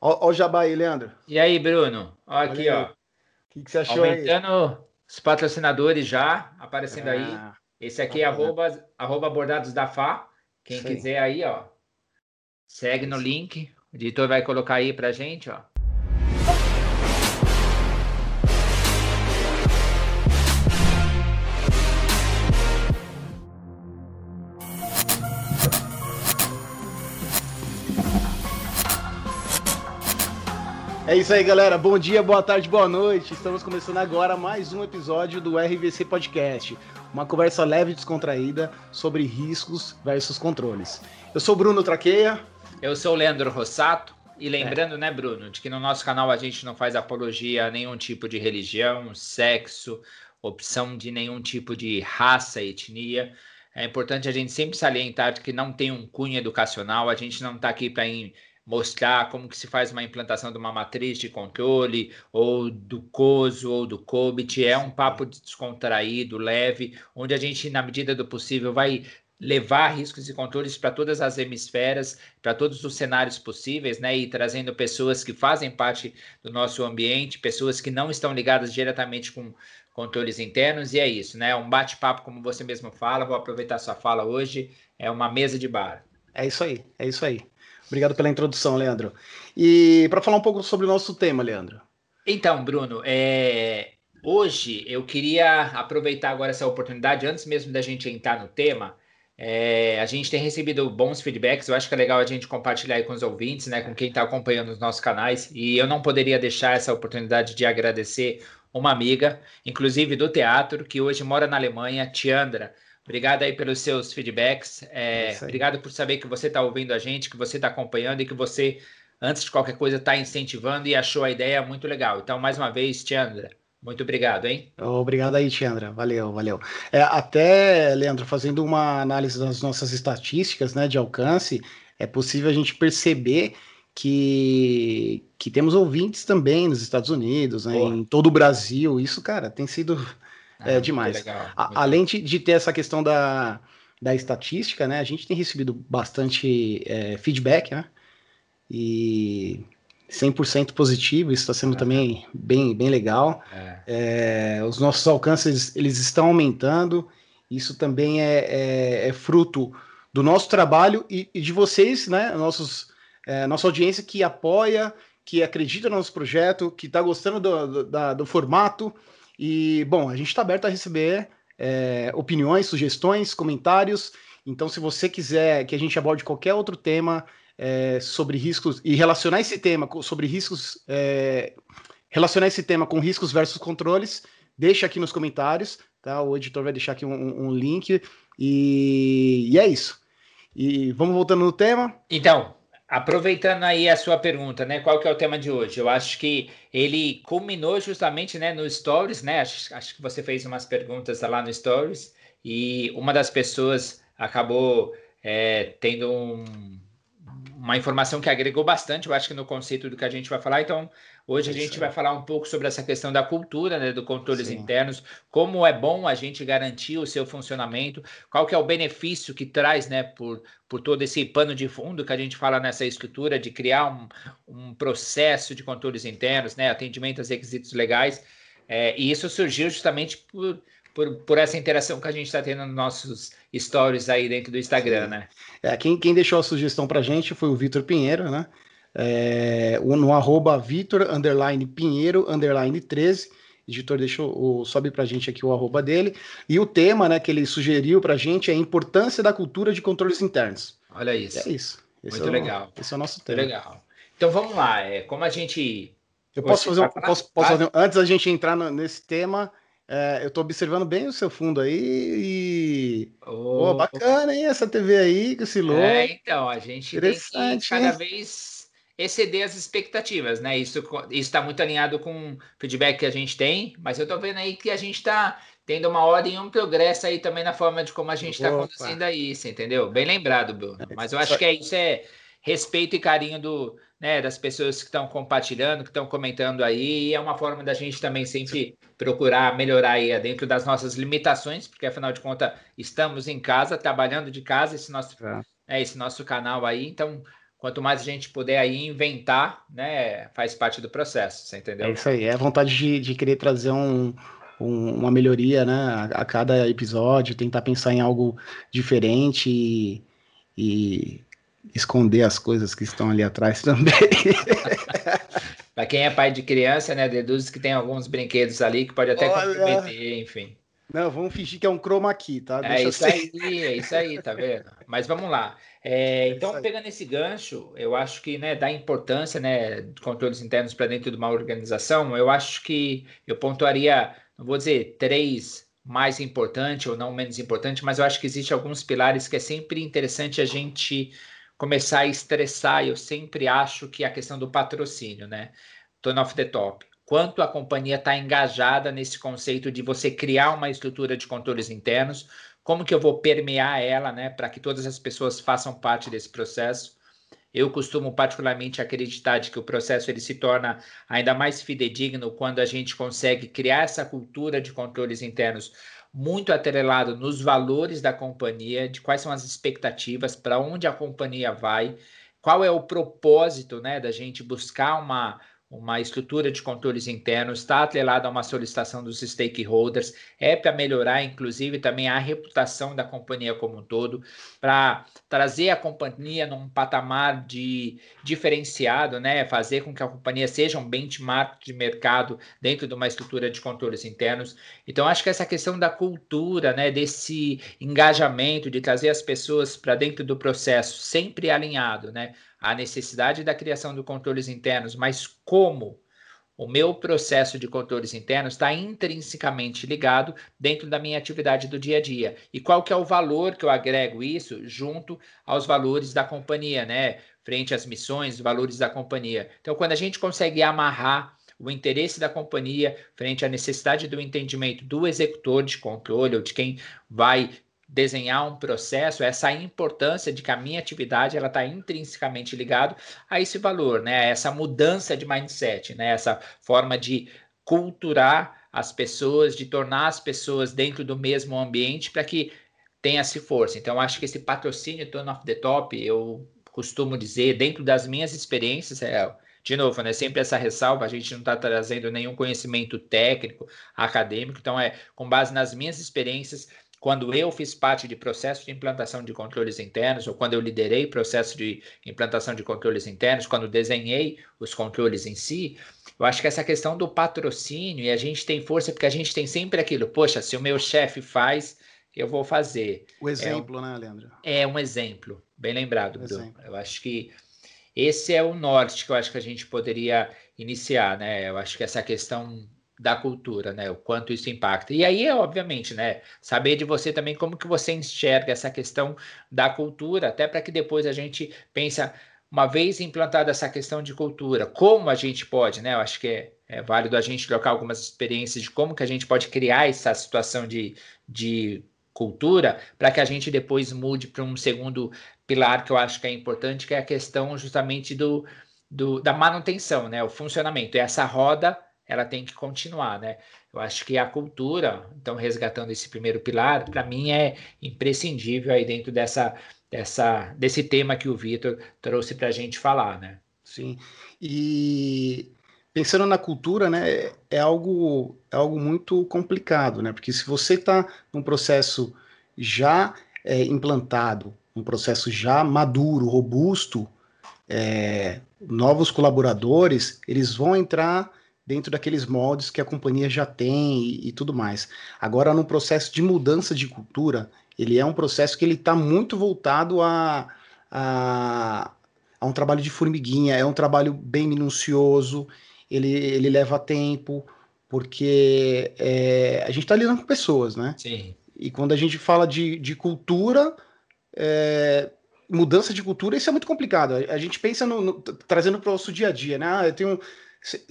Ó, ó o jabá aí, Leandro. E aí, Bruno? Ó aqui, ó. O que, que, você achou Aumentando aí? os patrocinadores já, aparecendo ah, aí. Esse aqui é arroba, arroba bordados da Fá. Quem quiser aí, ó. Segue no link. O editor vai colocar aí pra gente, ó. Isso aí, galera. Bom dia, boa tarde, boa noite. Estamos começando agora mais um episódio do RVC Podcast, uma conversa leve e descontraída sobre riscos versus controles. Eu sou Bruno Traqueia. Eu sou o Leandro Rossato. E lembrando, é. né, Bruno, de que no nosso canal a gente não faz apologia a nenhum tipo de religião, sexo, opção de nenhum tipo de raça, etnia. É importante a gente sempre salientar que não tem um cunho educacional, a gente não está aqui para mostrar como que se faz uma implantação de uma matriz de controle, ou do COSO, ou do COBIT. É um papo descontraído, leve, onde a gente, na medida do possível, vai levar riscos e controles para todas as hemisferas, para todos os cenários possíveis, né? E trazendo pessoas que fazem parte do nosso ambiente, pessoas que não estão ligadas diretamente com controles internos, e é isso, né? Um bate-papo, como você mesmo fala, vou aproveitar sua fala hoje, é uma mesa de bar. É isso aí, é isso aí. Obrigado pela introdução, Leandro. E para falar um pouco sobre o nosso tema, Leandro. Então, Bruno, é... hoje eu queria aproveitar agora essa oportunidade, antes mesmo da gente entrar no tema. É... a gente tem recebido bons feedbacks, eu acho que é legal a gente compartilhar aí com os ouvintes, né, com quem está acompanhando os nossos canais. E eu não poderia deixar essa oportunidade de agradecer uma amiga, inclusive do teatro, que hoje mora na Alemanha, Tiandra. Obrigado aí pelos seus feedbacks. É, é obrigado por saber que você está ouvindo a gente, que você está acompanhando e que você, antes de qualquer coisa, está incentivando e achou a ideia muito legal. Então, mais uma vez, Tiandra, muito obrigado, hein? Obrigado aí, Tiandra. Valeu, valeu. É, até, Leandro, fazendo uma análise das nossas estatísticas né, de alcance, é possível a gente perceber que, que temos ouvintes também nos Estados Unidos, né, em todo o Brasil. Isso, cara, tem sido é ah, demais. Legal, a, além de, de, ter essa questão da, da estatística, né? A gente tem recebido bastante é, feedback, né? E 100% positivo, isso está sendo também bem, bem legal. É. É, os nossos alcances eles estão aumentando. Isso também é, é, é fruto do nosso trabalho e, e de vocês, né? Nossos, é, nossa audiência que apoia, que acredita no nosso projeto, que está gostando do, do, da, do formato. E, bom, a gente está aberto a receber é, opiniões, sugestões, comentários. Então, se você quiser que a gente aborde qualquer outro tema é, sobre riscos e relacionar esse tema sobre riscos, é, relacionar esse tema com riscos versus controles, deixa aqui nos comentários, tá? O editor vai deixar aqui um, um link e, e é isso. E vamos voltando no tema. Então, Aproveitando aí a sua pergunta, né? Qual que é o tema de hoje? Eu acho que ele culminou justamente, né, no Stories, né? Acho, acho que você fez umas perguntas lá no Stories e uma das pessoas acabou é, tendo um, uma informação que agregou bastante, eu acho que no conceito do que a gente vai falar. Então, Hoje a gente vai falar um pouco sobre essa questão da cultura, né, do controles Sim. internos, como é bom a gente garantir o seu funcionamento, qual que é o benefício que traz, né, por, por todo esse pano de fundo que a gente fala nessa estrutura de criar um, um processo de controles internos, né, atendimento aos requisitos legais, é, e isso surgiu justamente por, por, por essa interação que a gente está tendo nos nossos stories aí dentro do Instagram, Sim. né? É, quem, quem deixou a sugestão para a gente foi o Vitor Pinheiro, né? é, no arroba Vitor, underline Pinheiro, underline 13. O editor deixou, o, sobe pra gente aqui o arroba dele. E o tema né, que ele sugeriu pra gente é a importância da cultura de controles internos. Olha isso. É isso. Esse Muito é o, legal. Esse é o nosso tema. Legal. Então vamos lá. É, como a gente. Eu posso fazer, um, posso, posso fazer antes da gente entrar no, nesse tema, é, eu estou observando bem o seu fundo aí e. Oh, oh, bacana, hein? Essa TV aí, que esse logo. É, então, a gente Interessante, tem que cada hein? vez exceder as expectativas, né? Isso está muito alinhado com o feedback que a gente tem, mas eu estou vendo aí que a gente está tendo uma ordem e um progresso aí também na forma de como a gente está conduzindo aí, entendeu? Bem lembrado, Bruno. É, mas eu acho que é isso é respeito e carinho do, né, das pessoas que estão compartilhando, que estão comentando aí, e é uma forma da gente também sempre procurar melhorar aí dentro das nossas limitações, porque afinal de contas estamos em casa, trabalhando de casa, esse nosso, é. né, esse nosso canal aí, então quanto mais a gente puder aí inventar, né, faz parte do processo, você entendeu? É isso aí, é a vontade de, de querer trazer um, um, uma melhoria, né, a, a, cada episódio, tentar pensar em algo diferente e, e esconder as coisas que estão ali atrás também. Para quem é pai de criança, né, deduz que tem alguns brinquedos ali que pode até Olha... comprometer, enfim. Não, vamos fingir que é um chroma key, tá? É Deixa é isso aí, é isso aí, tá vendo? Mas vamos lá. É, então, pegando esse gancho, eu acho que né, da importância né, de controles internos para dentro de uma organização, eu acho que eu pontuaria, não vou dizer três mais importante ou não menos importante, mas eu acho que existe alguns pilares que é sempre interessante a gente começar a estressar. Eu sempre acho que a questão do patrocínio, né? Turn off the top. Quanto a companhia está engajada nesse conceito de você criar uma estrutura de controles internos, como que eu vou permear ela, né, para que todas as pessoas façam parte desse processo? Eu costumo particularmente acreditar de que o processo ele se torna ainda mais fidedigno quando a gente consegue criar essa cultura de controles internos muito atrelado nos valores da companhia, de quais são as expectativas, para onde a companhia vai, qual é o propósito, né, da gente buscar uma uma estrutura de controles internos, está atrelada a uma solicitação dos stakeholders, é para melhorar, inclusive, também a reputação da companhia como um todo, para trazer a companhia num patamar de diferenciado, né? Fazer com que a companhia seja um benchmark de mercado dentro de uma estrutura de controles internos. Então, acho que essa questão da cultura, né? Desse engajamento, de trazer as pessoas para dentro do processo, sempre alinhado, né? A necessidade da criação de controles internos, mas como o meu processo de controles internos está intrinsecamente ligado dentro da minha atividade do dia a dia. E qual que é o valor que eu agrego isso junto aos valores da companhia, né? Frente às missões, valores da companhia. Então, quando a gente consegue amarrar o interesse da companhia frente à necessidade do entendimento do executor de controle ou de quem vai desenhar um processo, essa importância de que a minha atividade ela está intrinsecamente ligado a esse valor, né? Essa mudança de mindset, né? Essa forma de culturar as pessoas, de tornar as pessoas dentro do mesmo ambiente para que tenha-se força. Então, acho que esse patrocínio turn off the top, eu costumo dizer, dentro das minhas experiências, é, de novo, né, sempre essa ressalva, a gente não está trazendo nenhum conhecimento técnico, acadêmico, então é com base nas minhas experiências, quando eu fiz parte de processo de implantação de controles internos, ou quando eu liderei processo de implantação de controles internos, quando desenhei os controles em si, eu acho que essa questão do patrocínio, e a gente tem força porque a gente tem sempre aquilo, poxa, se o meu chefe faz, eu vou fazer. O exemplo, é, né, Leandro? É um exemplo, bem lembrado, Bruno. Exemplo. Eu acho que esse é o norte que eu acho que a gente poderia iniciar, né? Eu acho que essa questão da cultura, né? O quanto isso impacta. E aí, obviamente, né? Saber de você também como que você enxerga essa questão da cultura, até para que depois a gente pensa, uma vez implantada essa questão de cultura, como a gente pode, né? Eu acho que é, é válido a gente trocar algumas experiências de como que a gente pode criar essa situação de, de cultura para que a gente depois mude para um segundo pilar que eu acho que é importante, que é a questão justamente do, do da manutenção, né? O funcionamento. E essa roda ela tem que continuar, né? Eu acho que a cultura, então resgatando esse primeiro pilar, para mim é imprescindível aí dentro dessa, dessa desse tema que o Vitor trouxe para a gente falar, né? Sim. E pensando na cultura, né, é algo é algo muito complicado, né? Porque se você está num processo já é, implantado, um processo já maduro, robusto, é, novos colaboradores, eles vão entrar dentro daqueles moldes que a companhia já tem e, e tudo mais. Agora, no processo de mudança de cultura, ele é um processo que ele está muito voltado a, a, a, um trabalho de formiguinha, é um trabalho bem minucioso, ele, ele leva tempo, porque é, a gente está lidando com pessoas, né? Sim. E quando a gente fala de, de cultura, é, mudança de cultura, isso é muito complicado. A, gente pensa no, no trazendo para o nosso dia a dia, né? Ah, eu tenho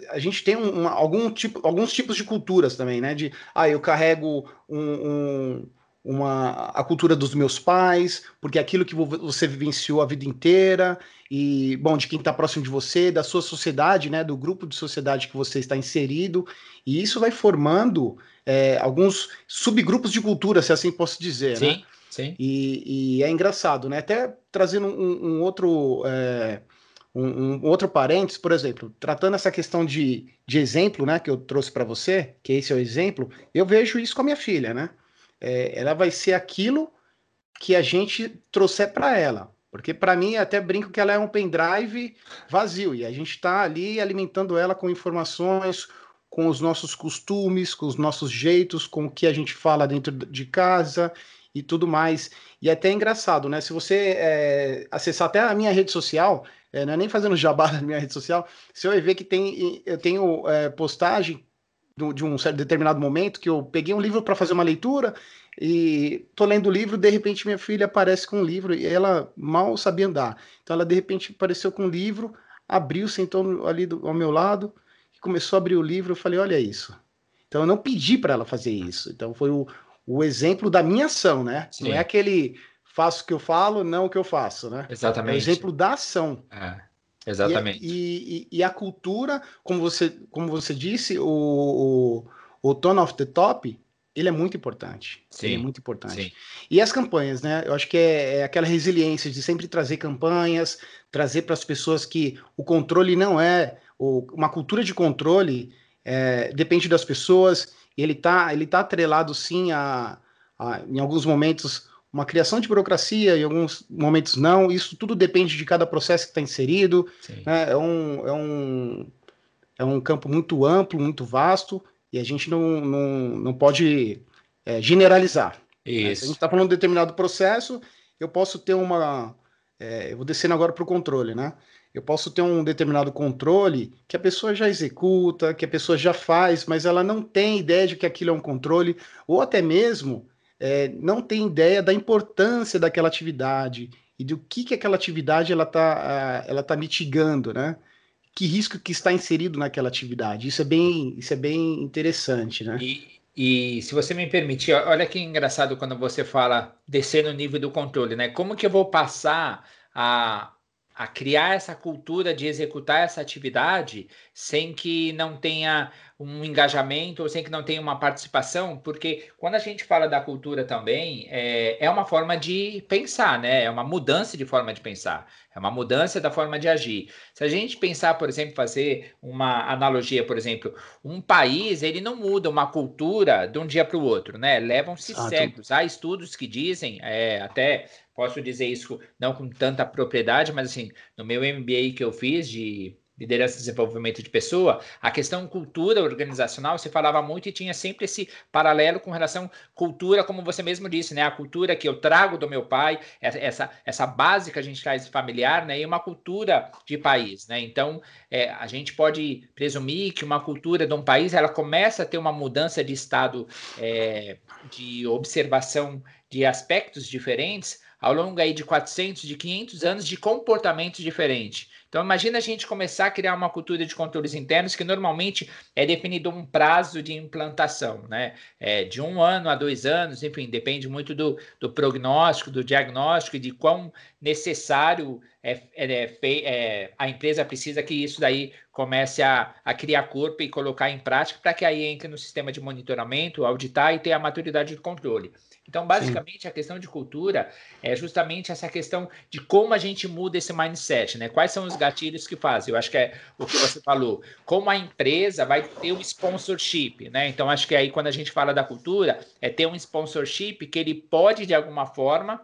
a gente tem um, algum tipo, alguns tipos de culturas também, né? De, ah, eu carrego um, um, uma, a cultura dos meus pais, porque é aquilo que você vivenciou a vida inteira, e, bom, de quem está próximo de você, da sua sociedade, né? Do grupo de sociedade que você está inserido, e isso vai formando é, alguns subgrupos de cultura, se assim posso dizer? Sim. né? Sim. E, e é engraçado, né? Até trazendo um, um outro. É, um, um, outro parênteses, por exemplo, tratando essa questão de, de exemplo, né, que eu trouxe para você, que esse é o exemplo, eu vejo isso com a minha filha, né? É, ela vai ser aquilo que a gente trouxer para ela. Porque para mim, até brinco que ela é um pendrive vazio e a gente está ali alimentando ela com informações, com os nossos costumes, com os nossos jeitos, com o que a gente fala dentro de casa e tudo mais. E é até engraçado, né? Se você é, acessar até a minha rede social, é, não é nem fazendo jabá na minha rede social, você vai ver que tem, eu tenho é, postagem de um certo determinado momento que eu peguei um livro para fazer uma leitura e tô lendo o livro, de repente minha filha aparece com um livro e ela mal sabia andar. Então ela de repente apareceu com um livro, abriu, sentou ali do, ao meu lado e começou a abrir o livro. Eu falei: Olha isso. Então eu não pedi para ela fazer isso. Então foi o, o exemplo da minha ação, né? Sim. Não é aquele faço o que eu falo, não o que eu faço, né? Exatamente. É o exemplo da ação. É, exatamente. E, e, e, a cultura, como você, como você disse, o, o, o tone of the top ele é muito importante. Sim, ele é muito importante. Sim. E as campanhas, né? Eu acho que é, é aquela resiliência de sempre trazer campanhas, trazer para as pessoas que o controle não é o, uma cultura de controle é, depende das pessoas. Ele está ele tá atrelado sim a, a, em alguns momentos uma criação de burocracia, em alguns momentos não. Isso tudo depende de cada processo que está inserido. Né? É, um, é, um, é um campo muito amplo, muito vasto e a gente não, não, não pode é, generalizar. Né? Se a gente está falando de um determinado processo, eu posso ter uma. É, eu vou descendo agora para o controle, né? Eu posso ter um determinado controle que a pessoa já executa, que a pessoa já faz, mas ela não tem ideia de que aquilo é um controle, ou até mesmo é, não tem ideia da importância daquela atividade e do que, que aquela atividade ela está ela tá mitigando, né? que risco que está inserido naquela atividade. Isso é bem, isso é bem interessante, né? E, e se você me permitir, olha que engraçado quando você fala descer no nível do controle, né? Como que eu vou passar a, a criar essa cultura de executar essa atividade sem que não tenha um engajamento ou sem que não tenha uma participação, porque quando a gente fala da cultura também, é, é uma forma de pensar, né? É uma mudança de forma de pensar, é uma mudança da forma de agir. Se a gente pensar, por exemplo, fazer uma analogia, por exemplo, um país, ele não muda uma cultura de um dia para o outro, né? Levam-se séculos. Há estudos que dizem, é, até posso dizer isso não com tanta propriedade, mas assim, no meu MBA que eu fiz de liderança e desenvolvimento de pessoa, a questão cultura organizacional se falava muito e tinha sempre esse paralelo com relação cultura, como você mesmo disse, né? A cultura que eu trago do meu pai, essa, essa base que a gente traz familiar, né? E uma cultura de país, né? Então, é, a gente pode presumir que uma cultura de um país, ela começa a ter uma mudança de estado é, de observação de aspectos diferentes ao longo aí de 400, de 500 anos de comportamento diferente. Então, imagina a gente começar a criar uma cultura de controles internos que normalmente é definido um prazo de implantação, né? É de um ano a dois anos, enfim, depende muito do, do prognóstico, do diagnóstico e de quão necessário é, é, é, a empresa precisa que isso daí comece a, a criar corpo e colocar em prática para que aí entre no sistema de monitoramento, auditar e ter a maturidade do controle. Então, basicamente, Sim. a questão de cultura é justamente essa questão de como a gente muda esse mindset, né? Quais são os gatilhos que fazem? Eu acho que é o que você falou. Como a empresa vai ter um sponsorship, né? Então, acho que aí quando a gente fala da cultura, é ter um sponsorship que ele pode, de alguma forma,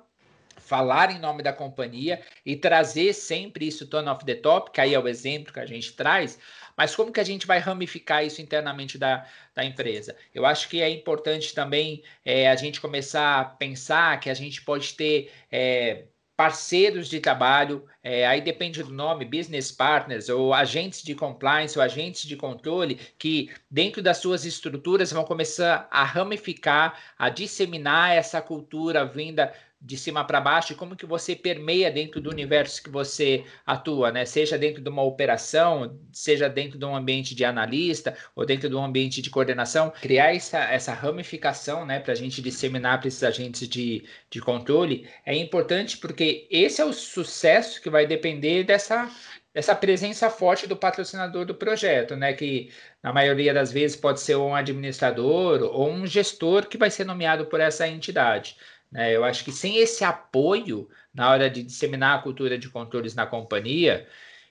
falar em nome da companhia e trazer sempre isso tone of the top, que aí é o exemplo que a gente traz, mas como que a gente vai ramificar isso internamente da, da empresa? Eu acho que é importante também é, a gente começar a pensar que a gente pode ter. É, parceiros de trabalho, é, aí depende do nome, business partners, ou agentes de compliance, ou agentes de controle, que dentro das suas estruturas vão começar a ramificar, a disseminar essa cultura vinda de cima para baixo e como que você permeia dentro do universo que você atua, né? Seja dentro de uma operação, seja dentro de um ambiente de analista ou dentro de um ambiente de coordenação, criar essa, essa ramificação, né, para a gente disseminar para esses agentes de, de controle é importante porque esse é o sucesso que vai depender dessa essa presença forte do patrocinador do projeto, né? Que na maioria das vezes pode ser um administrador ou um gestor que vai ser nomeado por essa entidade. Né? Eu acho que sem esse apoio na hora de disseminar a cultura de controles na companhia,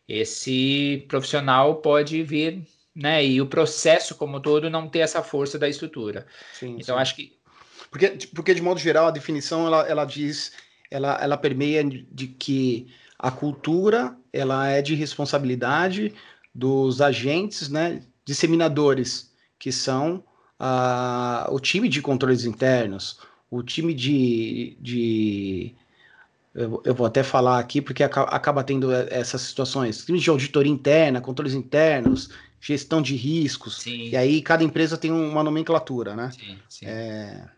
esse profissional pode vir, né? E o processo como todo não ter essa força da estrutura. Sim, então sim. acho que porque, porque de modo geral a definição ela, ela diz, ela, ela permeia de que a cultura ela é de responsabilidade dos agentes, né, disseminadores, que são uh, o time de controles internos, o time de, de eu, eu, vou até falar aqui porque acaba, acaba tendo essas situações, time de auditoria interna, controles internos, gestão de riscos, sim. e aí cada empresa tem uma nomenclatura, né? Sim, sim. É,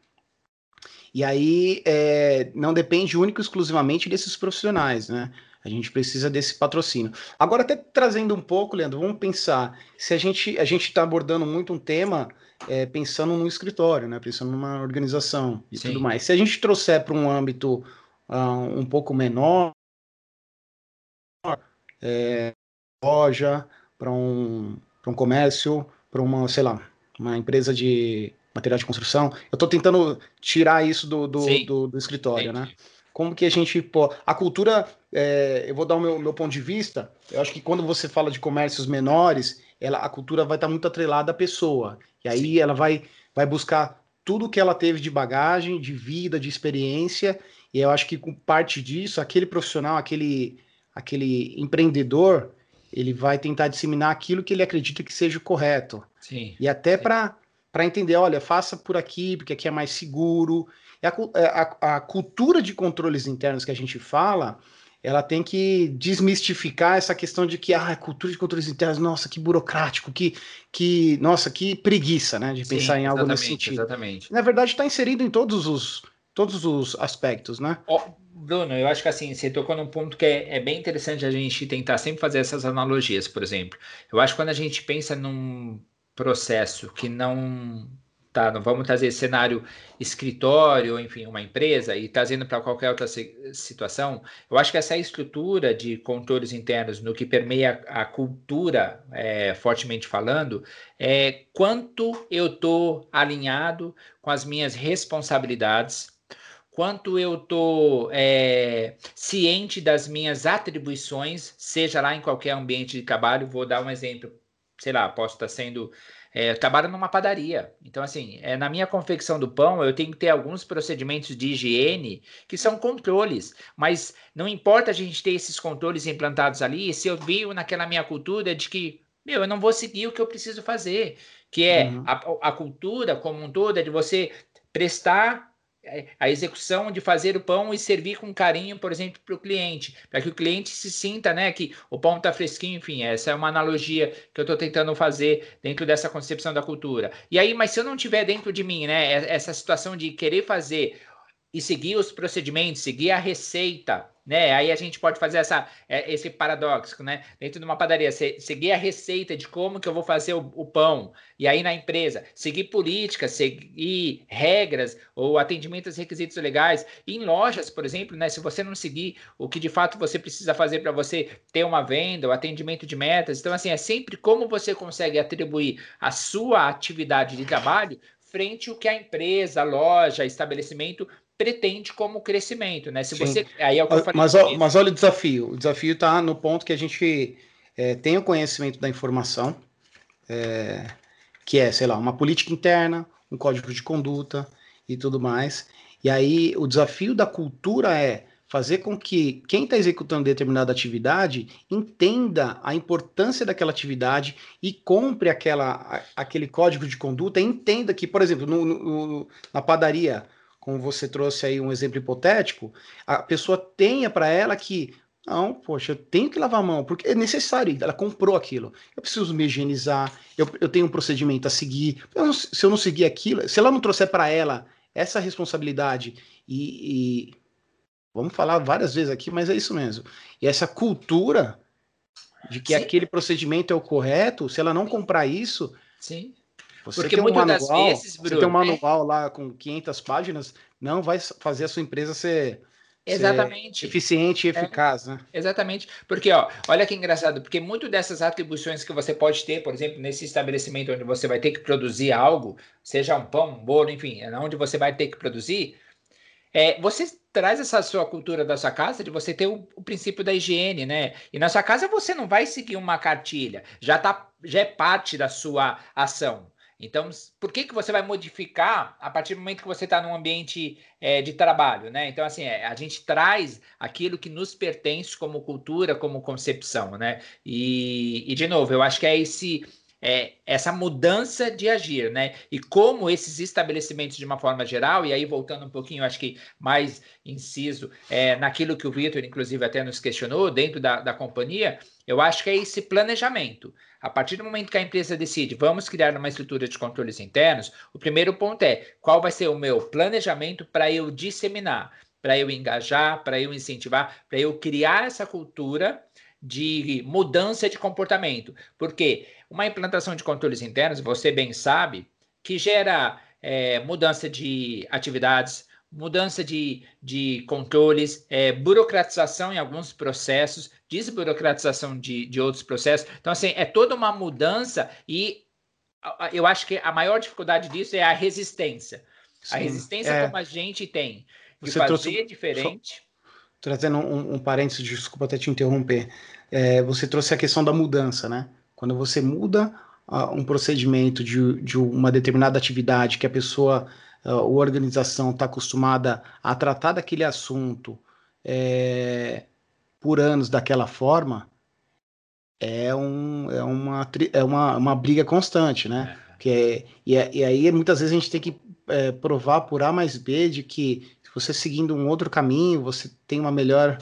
e aí é, não depende único exclusivamente desses profissionais, né? A gente precisa desse patrocínio. Agora, até trazendo um pouco, Leandro, vamos pensar. Se a gente a gente está abordando muito um tema é, pensando no escritório, né? Pensando numa organização e Sim. tudo mais. Se a gente trouxer para um âmbito uh, um pouco menor, é, loja, para um, um comércio, para uma, sei lá, uma empresa de material de construção. Eu estou tentando tirar isso do, do, do, do escritório, né? Como que a gente. Pô, a cultura, é, eu vou dar o meu, meu ponto de vista. Eu acho que quando você fala de comércios menores, ela, a cultura vai estar tá muito atrelada à pessoa. E aí Sim. ela vai, vai buscar tudo que ela teve de bagagem, de vida, de experiência. E eu acho que com parte disso, aquele profissional, aquele, aquele empreendedor, ele vai tentar disseminar aquilo que ele acredita que seja correto. Sim. E até para para entender, olha, faça por aqui, porque aqui é mais seguro. A, é, a, a, cultura de controles internos que a gente fala, ela tem que desmistificar essa questão de que ah, a cultura de controles internos, nossa, que burocrático, que, que nossa, que preguiça, né, de Sim, pensar em algo nesse sentido. Exatamente. Na verdade, está inserido em todos os todos os aspectos, né? Oh, Bruno, eu acho que assim, você tocou num ponto que é, é, bem interessante a gente tentar sempre fazer essas analogias, por exemplo. Eu acho que quando a gente pensa num processo que não tá, não vamos trazer cenário escritório, enfim, uma empresa e trazendo para qualquer outra situação, eu acho que essa estrutura de controles internos no que permeia a cultura, é, fortemente falando, é quanto eu estou alinhado com as minhas responsabilidades, quanto eu estou é, ciente das minhas atribuições, seja lá em qualquer ambiente de trabalho. Vou dar um exemplo sei lá, posso estar sendo. É, trabalho numa padaria. Então, assim, é, na minha confecção do pão, eu tenho que ter alguns procedimentos de higiene que são controles. Mas não importa a gente ter esses controles implantados ali, se eu vivo naquela minha cultura de que, meu, eu não vou seguir o que eu preciso fazer. Que é uhum. a, a cultura como um todo, é de você prestar a execução de fazer o pão e servir com carinho, por exemplo, para o cliente, para que o cliente se sinta, né, que o pão está fresquinho, enfim, essa é uma analogia que eu estou tentando fazer dentro dessa concepção da cultura. E aí, mas se eu não tiver dentro de mim, né, essa situação de querer fazer e seguir os procedimentos, seguir a receita, né? Aí a gente pode fazer essa, é, esse paradoxo, né? Dentro de uma padaria, seguir a receita de como que eu vou fazer o, o, pão, e aí na empresa, seguir políticas, seguir regras ou atendimento aos requisitos legais. E em lojas, por exemplo, né? Se você não seguir o que de fato você precisa fazer para você ter uma venda, o atendimento de metas, então assim, é sempre como você consegue atribuir a sua atividade de trabalho frente ao que a empresa, a loja, estabelecimento pretende como crescimento, né? Se Sim. você aí é o que eu falei mas, ó, mas olha o desafio. O desafio está no ponto que a gente é, tem o conhecimento da informação, é, que é, sei lá, uma política interna, um código de conduta e tudo mais. E aí o desafio da cultura é fazer com que quem está executando determinada atividade entenda a importância daquela atividade e compre aquela, aquele código de conduta, entenda que, por exemplo, no, no, na padaria, como você trouxe aí um exemplo hipotético, a pessoa tenha para ela que não, poxa, eu tenho que lavar a mão, porque é necessário, ela comprou aquilo. Eu preciso me higienizar, eu, eu tenho um procedimento a seguir. Não, se eu não seguir aquilo, se ela não trouxer para ela essa responsabilidade e, e, vamos falar várias vezes aqui, mas é isso mesmo. E essa cultura de que Sim. aquele procedimento é o correto, se ela não comprar isso, Sim. Você Porque tem um manual, vezes, Bruno, você tem um é manual é... lá com 500 páginas, não vai fazer a sua empresa ser Exatamente. Ser eficiente e é. eficaz, é, né? Exatamente. Porque, ó, olha que engraçado, porque muito dessas atribuições que você pode ter, por exemplo, nesse estabelecimento onde você vai ter que produzir algo, seja um pão, um bolo, enfim, é onde você vai ter que produzir, é, você traz essa sua cultura da sua casa de você ter o, o, princípio da higiene, né? E na sua casa você não vai seguir uma cartilha, já tá, já é parte da sua ação. Então, por que, que você vai modificar a partir do momento que você está num ambiente é, de trabalho, né? Então, assim, é, a gente traz aquilo que nos pertence como cultura, como concepção, né? E, e de novo, eu acho que é esse é, essa mudança de agir, né? E como esses estabelecimentos, de uma forma geral, e aí voltando um pouquinho, acho que mais inciso é, naquilo que o Vitor, inclusive, até nos questionou, dentro da, da companhia, eu acho que é esse planejamento. A partir do momento que a empresa decide, vamos criar uma estrutura de controles internos, o primeiro ponto é qual vai ser o meu planejamento para eu disseminar, para eu engajar, para eu incentivar, para eu criar essa cultura de mudança de comportamento. Porque uma implantação de controles internos, você bem sabe, que gera é, mudança de atividades, mudança de, de controles, é, burocratização em alguns processos, desburocratização de, de outros processos. Então, assim, é toda uma mudança e eu acho que a maior dificuldade disso é a resistência. Sim, a resistência é... como a gente tem de Você fazer trouxe... diferente. Trazendo um, um parênteses, desculpa até te interromper. É, você trouxe a questão da mudança, né? Quando você muda uh, um procedimento de, de, uma determinada atividade que a pessoa, uh, a organização está acostumada a tratar daquele assunto é, por anos daquela forma, é, um, é, uma, é uma, uma briga constante, né? É. Que é, e, é, e aí muitas vezes a gente tem que é, provar por A mais B de que se você seguindo um outro caminho, você tem uma melhor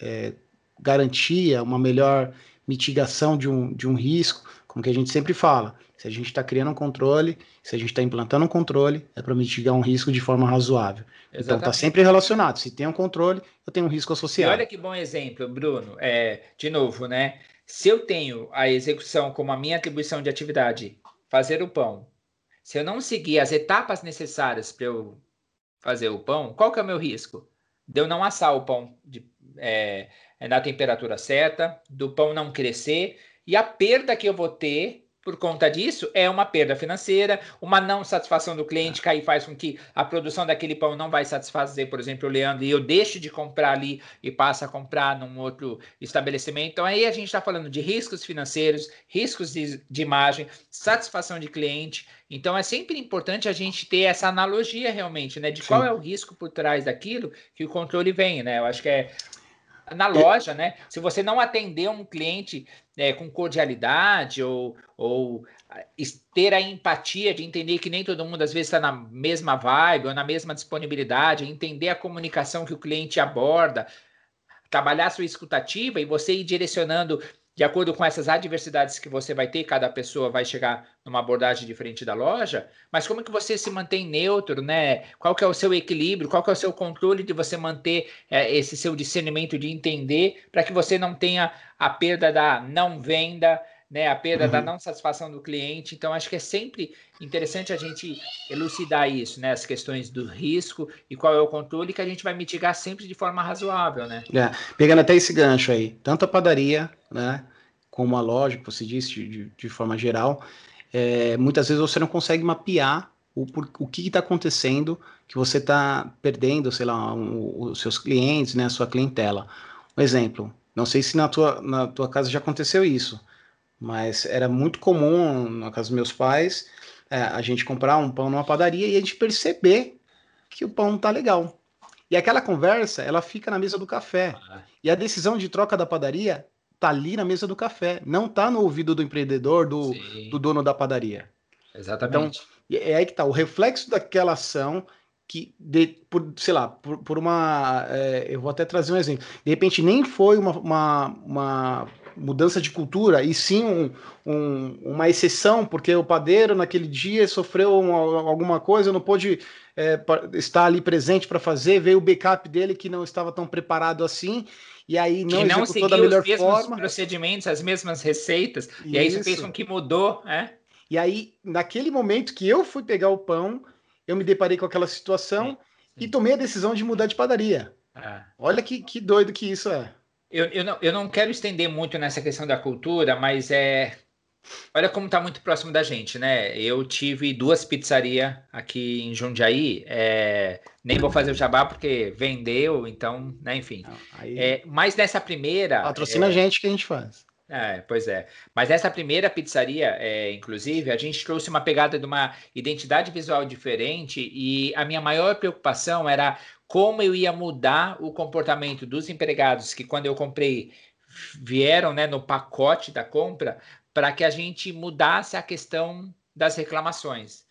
é, garantia, uma melhor mitigação de um, de um risco, como que a gente sempre fala. Se a gente está criando um controle, se a gente está implantando um controle, é para mitigar um risco de forma razoável. Exatamente. Então está sempre relacionado. Se tem um controle, eu tenho um risco associado. E olha que bom exemplo, Bruno. É, de novo, né? Se eu tenho a execução como a minha atribuição de atividade, fazer o pão, se eu não seguir as etapas necessárias para eu fazer o pão, qual que é o meu risco? De eu não assar o pão de, é, é, na temperatura certa, do pão não crescer, e a perda que eu vou ter por conta disso é uma perda financeira, uma não satisfação do cliente, que aí faz com que a produção daquele pão não vai satisfazer, por exemplo, o Leandro, e eu deixo de comprar ali e passo a comprar num outro estabelecimento. Então aí a gente está falando de riscos financeiros, riscos de, de imagem, satisfação de cliente. Então é sempre importante a gente ter essa analogia realmente, né? De Sim. qual é o risco por trás daquilo que o controle vem, né? Eu acho que é na loja, né? Se você não atender um cliente é, com cordialidade ou, ou ter a empatia de entender que nem todo mundo às vezes está na mesma vibe ou na mesma disponibilidade, entender a comunicação que o cliente aborda, trabalhar sua escutativa e você ir direcionando de acordo com essas adversidades que você vai ter, cada pessoa vai chegar numa abordagem diferente da loja, mas como que você se mantém neutro, né? Qual que é o seu equilíbrio, qual que é o seu controle de você manter é, esse seu discernimento de entender para que você não tenha a perda da não venda, né, a perda uhum. da não satisfação do cliente. Então, acho que é sempre interessante a gente elucidar isso, né, as questões do risco e qual é o controle que a gente vai mitigar sempre de forma razoável, né? É, pegando até esse gancho aí, tanto a padaria, né, como a loja, que você disse de, de forma geral, é, muitas vezes você não consegue mapear o, o que está acontecendo que você está perdendo, sei lá, um, os seus clientes, né, a sua clientela. Um exemplo, não sei se na tua, na tua casa já aconteceu isso, mas era muito comum na casa dos meus pais é, a gente comprar um pão numa padaria e a gente perceber que o pão não tá legal. E aquela conversa, ela fica na mesa do café. Ah. E a decisão de troca da padaria tá ali na mesa do café, não tá no ouvido do empreendedor, do, do dono da padaria. Exatamente. Então, é aí que tá, o reflexo daquela ação que, de, por, sei lá, por, por uma. É, eu vou até trazer um exemplo. De repente, nem foi uma, uma, uma mudança de cultura, e sim um, um, uma exceção, porque o padeiro naquele dia sofreu uma, alguma coisa, não pôde é, estar ali presente para fazer, veio o backup dele que não estava tão preparado assim, e aí não, que não executou da melhor os mesmos forma. procedimentos, as mesmas receitas, isso. e aí isso fez com que mudou, né? E aí, naquele momento que eu fui pegar o pão, eu me deparei com aquela situação e tomei a decisão de mudar de padaria. É. Olha que, que doido que isso é. Eu, eu, não, eu não quero estender muito nessa questão da cultura, mas é Olha como está muito próximo da gente, né? Eu tive duas pizzarias aqui em Jundiaí. É... Nem vou fazer o jabá porque vendeu, então, né? Enfim. Aí... É... Mas nessa primeira. Patrocina é... a gente que a gente faz. É, pois é. Mas essa primeira pizzaria, é, inclusive, a gente trouxe uma pegada de uma identidade visual diferente e a minha maior preocupação era como eu ia mudar o comportamento dos empregados que quando eu comprei vieram né, no pacote da compra para que a gente mudasse a questão das reclamações.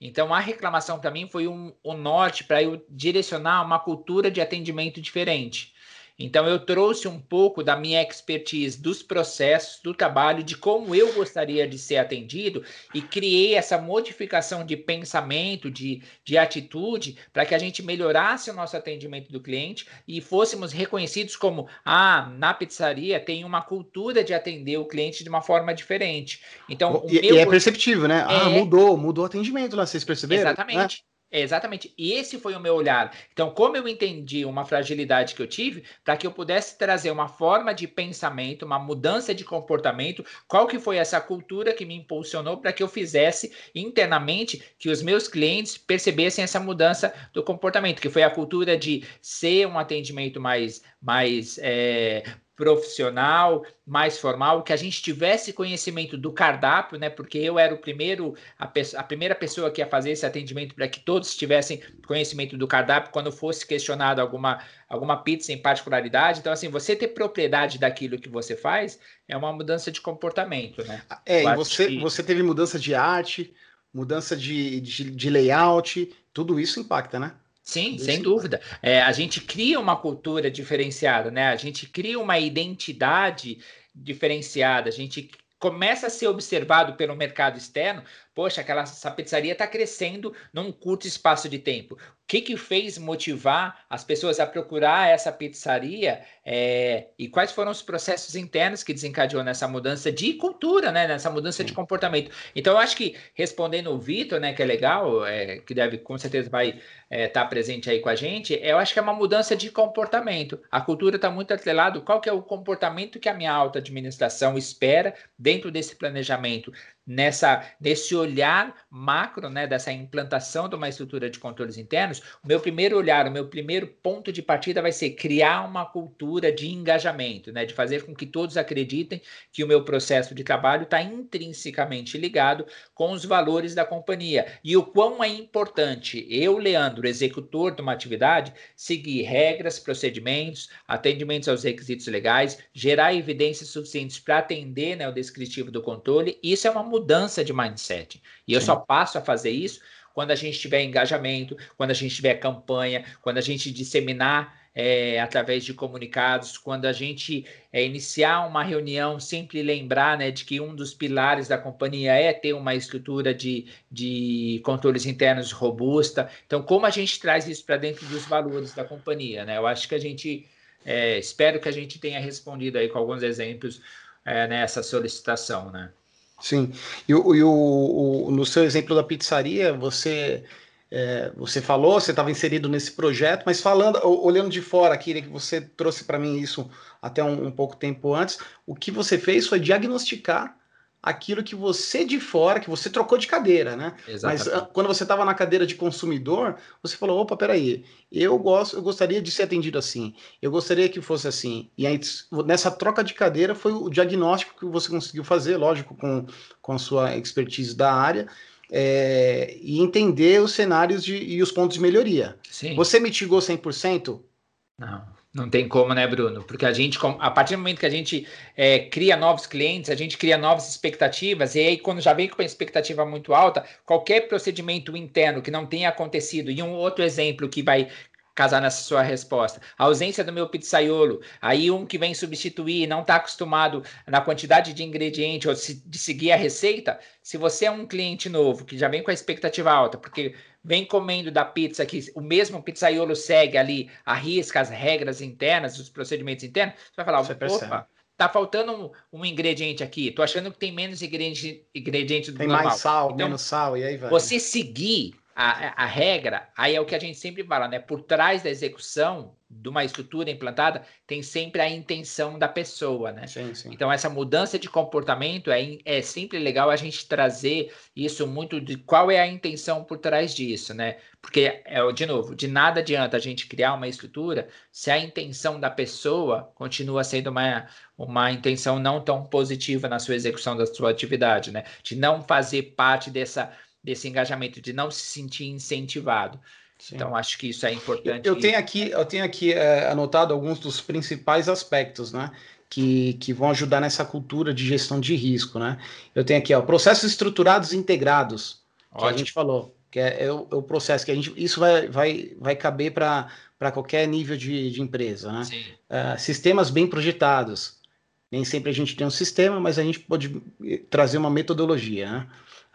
Então, a reclamação para mim foi um, um norte para eu direcionar uma cultura de atendimento diferente. Então, eu trouxe um pouco da minha expertise dos processos do trabalho, de como eu gostaria de ser atendido, e criei essa modificação de pensamento, de, de atitude, para que a gente melhorasse o nosso atendimento do cliente e fôssemos reconhecidos como: ah, na pizzaria tem uma cultura de atender o cliente de uma forma diferente. Então, e, e é perceptível, né? Ah, é... Ah, mudou, mudou o atendimento lá, vocês perceberam? Exatamente. Né? Exatamente. E esse foi o meu olhar. Então, como eu entendi uma fragilidade que eu tive, para que eu pudesse trazer uma forma de pensamento, uma mudança de comportamento, qual que foi essa cultura que me impulsionou para que eu fizesse internamente que os meus clientes percebessem essa mudança do comportamento, que foi a cultura de ser um atendimento mais, mais é, profissional, mais formal, que a gente tivesse conhecimento do cardápio, né? Porque eu era o primeiro, a, a primeira pessoa que ia fazer esse atendimento para que todos tivessem conhecimento do cardápio quando fosse questionado alguma, alguma pizza em particularidade. Então, assim, você ter propriedade daquilo que você faz é uma mudança de comportamento, né? É, eu e você, que... você teve mudança de arte, mudança de, de, de layout, tudo isso impacta, né? Sim, sem dúvida. É, a gente cria uma cultura diferenciada, né? A gente cria uma identidade diferenciada, a gente começa a ser observado pelo mercado externo poxa, aquela essa pizzaria está crescendo num curto espaço de tempo. O que, que fez motivar as pessoas a procurar essa pizzaria é, e quais foram os processos internos que desencadeou nessa mudança de cultura, né, nessa mudança de comportamento? Então, eu acho que respondendo o Vitor, né, que é legal, é, que deve com certeza vai estar é, tá presente aí com a gente, eu acho que é uma mudança de comportamento. A cultura está muito atrelado. Qual que é o comportamento que a minha alta administração espera dentro desse planejamento? Nessa nesse olhar macro, né, dessa implantação de uma estrutura de controles internos, o meu primeiro olhar, o meu primeiro ponto de partida vai ser criar uma cultura de engajamento, né, de fazer com que todos acreditem que o meu processo de trabalho está intrinsecamente ligado com os valores da companhia e o quão é importante eu, Leandro, executor de uma atividade, seguir regras, procedimentos, atendimentos aos requisitos legais, gerar evidências suficientes para atender né, o descritivo do controle. Isso é uma mudança de mindset. E Sim. eu só passo a fazer isso quando a gente tiver engajamento, quando a gente tiver campanha, quando a gente disseminar é, através de comunicados, quando a gente é, iniciar uma reunião, sempre lembrar né, de que um dos pilares da companhia é ter uma estrutura de, de controles internos robusta. Então, como a gente traz isso para dentro dos valores da companhia? Né? Eu acho que a gente, é, espero que a gente tenha respondido aí com alguns exemplos nessa solicitação, né? Sim. E, o, e o, o, no seu exemplo da pizzaria, você é, você falou, você estava inserido nesse projeto, mas falando, olhando de fora aqui, que você trouxe para mim isso até um, um, pouco tempo antes, o que você fez foi diagnosticar aquilo que você de fora, que você trocou de cadeira, né? Exatamente. Mas ah, quando você estava na cadeira de consumidor, você falou, opa, peraí, eu gosto, eu gostaria de ser atendido assim, eu gostaria que fosse assim. E aí, nessa troca de cadeira foi o diagnóstico que você conseguiu fazer, lógico, com, com a sua expertise da área, é, e entender os cenários de, e os pontos de melhoria. Sim. Você mitigou 100%? Não. Não tem como, né, Bruno? Porque a gente, a partir do momento que a gente é, cria novos clientes, a gente cria novas expectativas, e aí, quando já vem com uma expectativa muito alta, qualquer procedimento interno que não tenha acontecido, e um outro exemplo que vai casar nessa sua resposta. A ausência do meu pizzaiolo, aí um que vem substituir não está acostumado na quantidade de ingrediente ou de seguir a receita, se você é um cliente novo que já vem com a expectativa alta, porque vem comendo da pizza que o mesmo pizzaiolo segue ali, arrisca as regras internas, os procedimentos internos, você vai falar, você opa, percebe. tá faltando um, um, ingrediente aqui, tô achando que tem menos ingrediente, ingrediente do tem normal. Tem mais sal, então, menos sal, e aí vai. Você seguir a, a regra, aí é o que a gente sempre fala, né? Por trás da execução de uma estrutura implantada tem sempre a intenção da pessoa, né? Sim, sim. Então, essa mudança de comportamento é, é sempre legal a gente trazer isso muito de qual é a intenção por trás disso, né? Porque, é, de novo, de nada adianta a gente criar uma estrutura se a intenção da pessoa continua sendo uma, uma intenção não tão positiva na sua execução da sua atividade, né? De não fazer parte dessa, desse engajamento, de não se sentir incentivado. Sim. Então, acho que isso é importante. Eu, eu tenho aqui, eu tenho aqui é, anotado alguns dos principais aspectos, né? Que, que vão ajudar nessa cultura de gestão de risco, né? Eu tenho aqui, ó, processos estruturados integrados, que Ótimo. a gente falou, que é, é, o, é, o, processo que a gente. Isso vai, vai, vai caber para qualquer nível de, de empresa, né? Uh, sistemas bem projetados. Nem sempre a gente tem um sistema, mas a gente pode eh, trazer uma metodologia, né?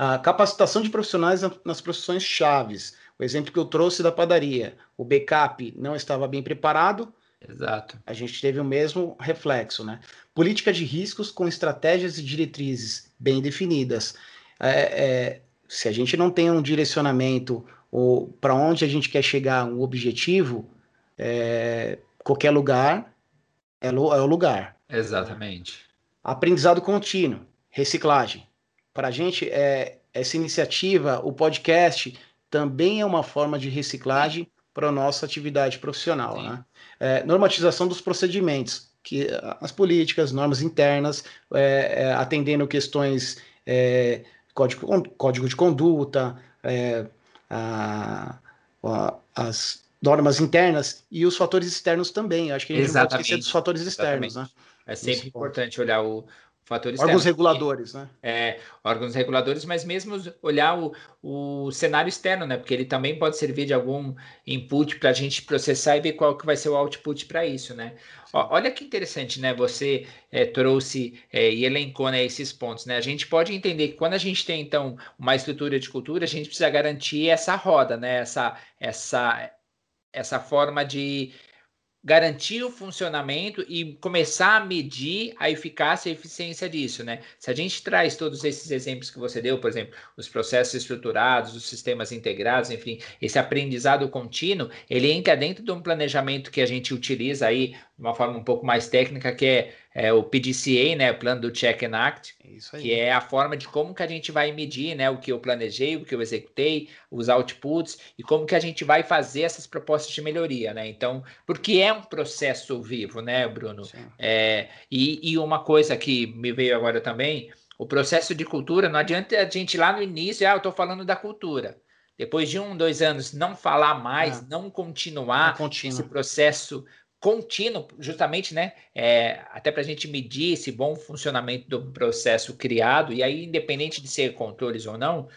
A capacitação de profissionais nas profissões chaves o exemplo que eu trouxe da padaria, o backup não estava bem preparado. Exato. A gente teve o mesmo reflexo, né? Política de riscos com estratégias e diretrizes bem definidas. É, é, se a gente não tem um direcionamento ou para onde a gente quer chegar, um objetivo, é, qualquer lugar é, é o lugar. Exatamente. Aprendizado contínuo, reciclagem. Para a gente, é, essa iniciativa, o podcast, também é uma forma de reciclagem para a nossa atividade profissional. Né? É, normatização dos procedimentos, que as políticas, normas internas, é, é, atendendo questões é, código, código de conduta, é, a, a, as normas internas e os fatores externos também. Acho que a gente Exatamente. não pode esquecer dos fatores externos. Né? É sempre importante olhar o, fatores órgãos reguladores, né? É, órgãos reguladores, mas mesmo olhar o, o cenário externo, né? Porque ele também pode servir de algum input para a gente processar e ver qual que vai ser o output para isso, né? Ó, olha que interessante, né? Você é, trouxe é, e elencou né, esses pontos, né? A gente pode entender que quando a gente tem, então, uma estrutura de cultura, a gente precisa garantir essa roda, né? Essa, essa, essa forma de garantir o funcionamento e começar a medir a eficácia e eficiência disso, né? Se a gente traz todos esses exemplos que você deu, por exemplo, os processos estruturados, os sistemas integrados, enfim, esse aprendizado contínuo, ele entra dentro de um planejamento que a gente utiliza aí de uma forma um pouco mais técnica, que é é, o PDCA, né, o plano do Check and Act, que é a forma de como que a gente vai medir, né, o que eu planejei, o que eu executei, os outputs e como que a gente vai fazer essas propostas de melhoria, né? Então, porque é um processo vivo, né, Bruno? É, e, e uma coisa que me veio agora também, o processo de cultura, não adianta a gente lá no início, ah, eu estou falando da cultura. Depois de um, dois anos, não falar mais, é. não continuar não esse processo contínuo, justamente, né? É, até para a gente medir esse bom funcionamento do processo criado, e aí, independente de ser controles ou não,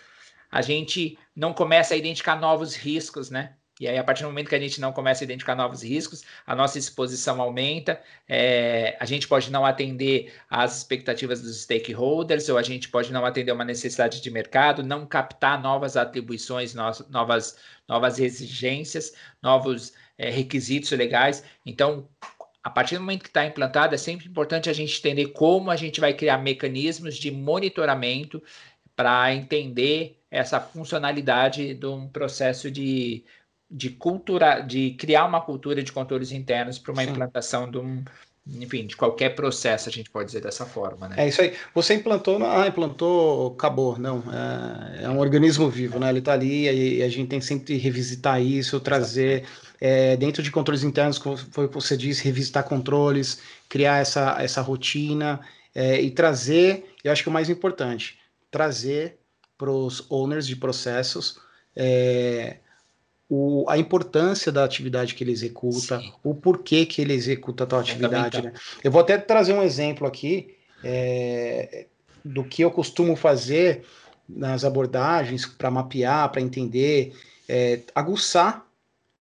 a gente não começa a identificar novos riscos, né? E aí, a partir do momento que a gente não começa a identificar novos riscos, a nossa exposição aumenta, é, a gente pode não atender às expectativas dos stakeholders, ou a gente pode não atender uma necessidade de mercado, não captar novas atribuições, novas, novas exigências, novos é, requisitos legais. Então, a partir do momento que está implantado, é sempre importante a gente entender como a gente vai criar mecanismos de monitoramento para entender essa funcionalidade de um processo de, de cultura, de criar uma cultura de controles internos para uma Sim. implantação de um, enfim, de qualquer processo, a gente pode dizer dessa forma, né? É isso aí. Você implantou, ah, implantou, acabou. Não, é, é um organismo vivo, né? Ele está ali e a gente tem sempre que revisitar isso, trazer é, dentro de controles internos, como foi você disse, revisitar controles, criar essa, essa rotina é, e trazer, eu acho que o mais importante, trazer para os owners de processos é, o, a importância da atividade que ele executa, Sim. o porquê que ele executa tal atividade. Né? Eu vou até trazer um exemplo aqui é, do que eu costumo fazer nas abordagens para mapear, para entender, é, aguçar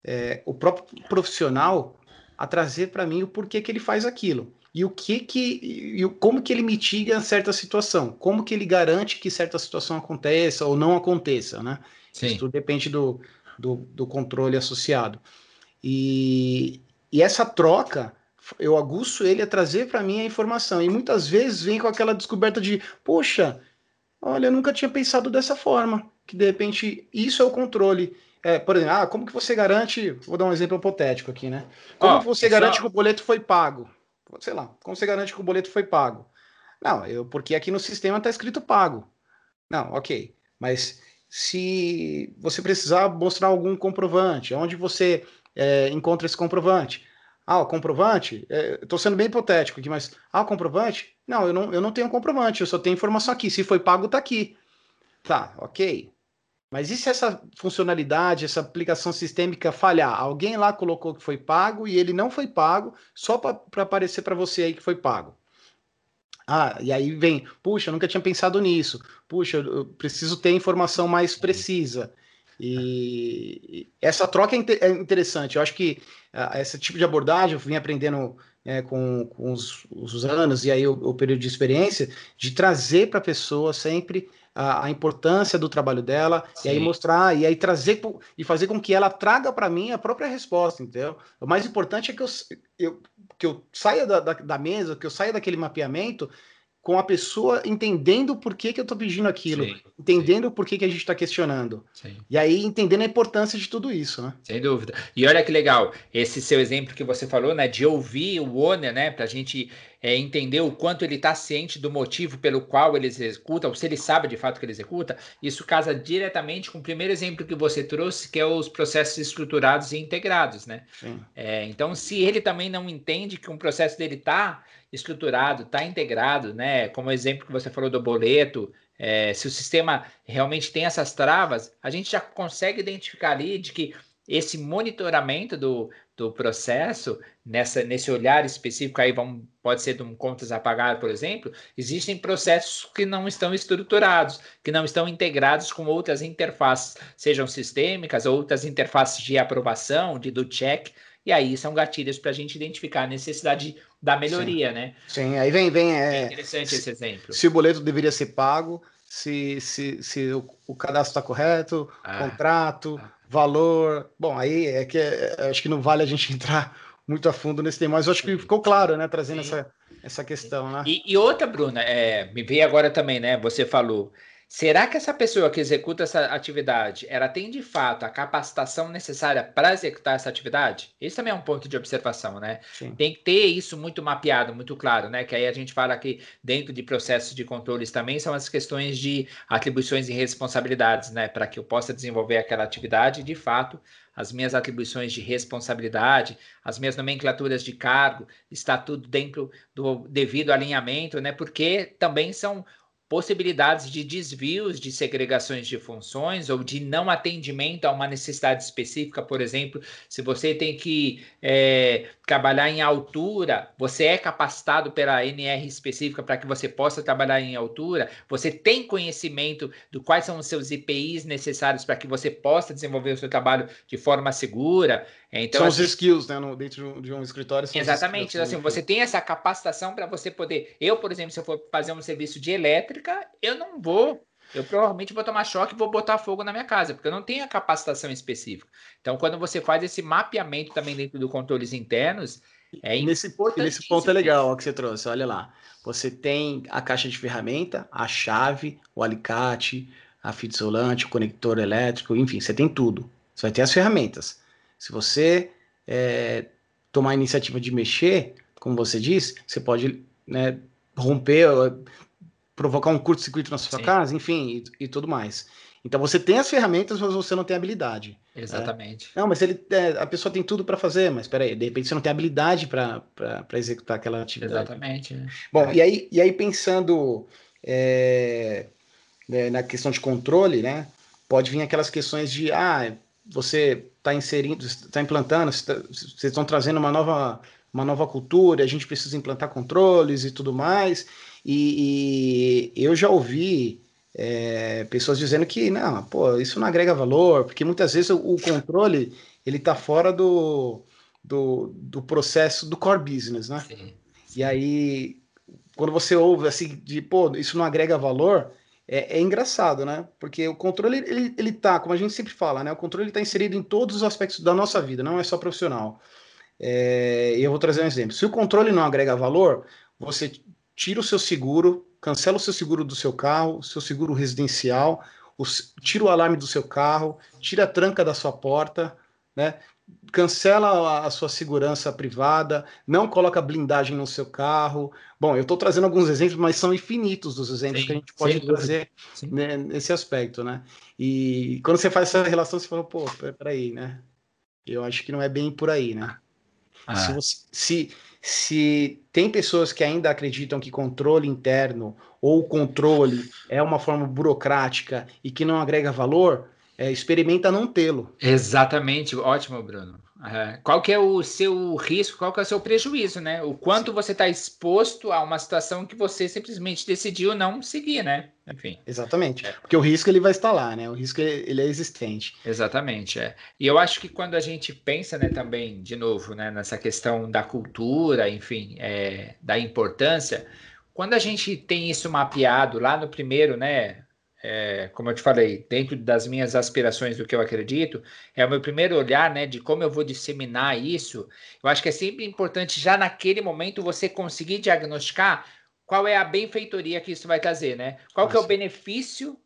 é, o próprio profissional a trazer para mim o porquê que ele faz aquilo e o que que e como que ele mitiga certa situação, como que ele garante que certa situação aconteça ou não aconteça, né? Sim. Isso tudo depende do, do, do controle associado. E, e essa troca, eu aguço ele a trazer para mim a informação. E muitas vezes vem com aquela descoberta de, poxa, olha, eu nunca tinha pensado dessa forma. Que de repente isso é o controle. é, por exemplo, ah, como que você garante, vou dar um exemplo hipotético aqui, né? Como oh, você garante que o boleto foi pago? Sei lá, como você garante que o boleto foi pago? Não, eu, porque aqui no sistema está escrito pago. Não, ok. Mas se você precisar mostrar algum comprovante, onde você é, encontra esse comprovante? Ah, o comprovante? Estou é, sendo bem hipotético aqui, mas ah, o comprovante? Não eu, não, eu não tenho comprovante, eu só tenho informação aqui. Se foi pago, está aqui. Tá, ok. Mas e se essa funcionalidade, essa aplicação sistêmica falhar? Alguém lá colocou que foi pago e ele não foi pago, só para aparecer para você aí que foi pago. Ah, e aí vem, puxa, eu nunca tinha pensado nisso. Puxa, eu preciso ter informação mais precisa. E essa troca é, é interessante. Eu acho que uh, esse tipo de abordagem eu vim aprendendo é, com, com os, os, anos e aí o, o, período de experiência, de trazer para a pessoa sempre a, a, importância do trabalho dela Sim. e aí mostrar e aí trazer e fazer com que ela traga para mim a própria resposta, entendeu? O mais importante é que eu, eu que eu saia da, da, da, mesa, que eu saia daquele mapeamento com a pessoa entendendo por que, que eu estou pedindo aquilo, sim, entendendo sim. por que, que a gente está questionando. Sim. E aí entendendo a importância de tudo isso, né? Sem dúvida. E olha que legal, esse seu exemplo que você falou, né, de ouvir o owner, né, para a gente é, entender o quanto ele está ciente do motivo pelo qual ele executa, ou se ele sabe de fato que ele executa, isso casa diretamente com o primeiro exemplo que você trouxe, que é os processos estruturados e integrados, né? É, então, se ele também não entende que um processo dele está estruturado, está integrado, né? Como o exemplo que você falou do boleto, é, se o sistema realmente tem essas travas, a gente já consegue identificar ali de que esse monitoramento do, do processo, nessa, nesse olhar específico, aí vamos, pode ser de um contas apagado, por exemplo, existem processos que não estão estruturados, que não estão integrados com outras interfaces, sejam sistêmicas, outras interfaces de aprovação, de do check, e aí são gatilhos para a gente identificar a necessidade da melhoria, Sim. né? Sim, aí vem, vem é, é interessante se, esse exemplo. Se o boleto deveria ser pago, se, se, se o, o cadastro está correto, ah, contrato, ah valor. Bom, aí é que é, acho que não vale a gente entrar muito a fundo nesse tema, mas acho que ficou claro, né, trazendo essa, essa questão, né? E, e outra, Bruna, é, me veio agora também, né? Você falou Será que essa pessoa que executa essa atividade, ela tem de fato a capacitação necessária para executar essa atividade? Esse também é um ponto de observação, né? Sim. Tem que ter isso muito mapeado, muito claro, né? Que aí a gente fala que dentro de processos de controles também são as questões de atribuições e responsabilidades, né? Para que eu possa desenvolver aquela atividade, de fato, as minhas atribuições de responsabilidade, as minhas nomenclaturas de cargo, está tudo dentro do devido alinhamento, né? Porque também são possibilidades de desvios de segregações de funções ou de não atendimento a uma necessidade específica, por exemplo, se você tem que é, trabalhar em altura, você é capacitado pela NR específica para que você possa trabalhar em altura, você tem conhecimento do quais são os seus IPIs necessários para que você possa desenvolver o seu trabalho de forma segura. Então, são assim, os skills, né? No, dentro de um escritório. exatamente. Skills, assim, você tem essa capacitação para você poder. Eu, por exemplo, se eu for fazer um serviço de elétrica, eu não vou eu provavelmente vou tomar choque e vou botar fogo na minha casa, porque eu não tenho a capacitação específica. Então, quando você faz esse mapeamento também dentro dos controles internos, é nesse, nesse ponto é legal o que você trouxe. Olha lá, você tem a caixa de ferramenta, a chave, o alicate, a fita isolante, o conector elétrico, enfim, você tem tudo. Você vai ter as ferramentas. Se você é, tomar a iniciativa de mexer, como você disse, você pode né, romper, provocar um curto-circuito na sua Sim. casa, enfim, e, e, tudo mais. Então você tem as ferramentas, mas você não tem habilidade. Né? Exatamente. É? Não, mas ele, é, a pessoa tem tudo para fazer, mas peraí, de repente você não tem habilidade para executar aquela atividade. Exatamente. Né? Bom, é. e, aí, e aí pensando é, né, na questão de controle, né? Pode vir aquelas questões de ah, você está inserindo, está implantando, tá, vocês estão trazendo uma nova, uma nova cultura, a gente precisa implantar controles e tudo mais. E, e eu já ouvi é, pessoas dizendo que não, pô, isso não agrega valor, porque muitas vezes o, o controle ele está fora do, do, do, processo do core business, né? Sim, sim. E aí, quando você ouve assim, de pô, isso não agrega valor, é, é, engraçado, né? Porque o controle, ele, ele tá, como a gente sempre fala, né? O controle está inserido em todos os aspectos da nossa vida, não é só profissional. É, e eu vou trazer um exemplo. Se o controle não agrega valor, você tira o seu seguro, cancela o seu seguro do seu carro, seu seguro residencial, os, tira o alarme do seu carro, tira a tranca da sua porta, né? Cancela a sua segurança privada, não coloca blindagem no seu carro. Bom, eu estou trazendo alguns exemplos, mas são infinitos dos exemplos sim, que a gente pode trazer né, nesse aspecto, né? E quando você faz essa relação, você fala, pô, peraí, né? Eu acho que não é bem por aí, né? Ah. Se, você, se, se tem pessoas que ainda acreditam que controle interno ou controle é uma forma burocrática e que não agrega valor, é, experimenta não tê-lo. Exatamente, ótimo, Bruno. É, qual que é o seu risco, qual que é o seu prejuízo, né? O quanto Sim. você está exposto a uma situação que você simplesmente decidiu não seguir, né? Enfim. Exatamente. É. Porque o risco ele vai estar lá, né? O risco ele é existente. Exatamente, é. E eu acho que quando a gente pensa, né, também, de novo, né, nessa questão da cultura, enfim, é, da importância, quando a gente tem isso mapeado lá no primeiro, né, é, como eu te falei, dentro das minhas aspirações do que eu acredito, é o meu primeiro olhar, né, de como eu vou disseminar isso. Eu acho que é sempre importante já naquele momento você conseguir diagnosticar qual é a benfeitoria que isso vai trazer, né? Qual que é o benefício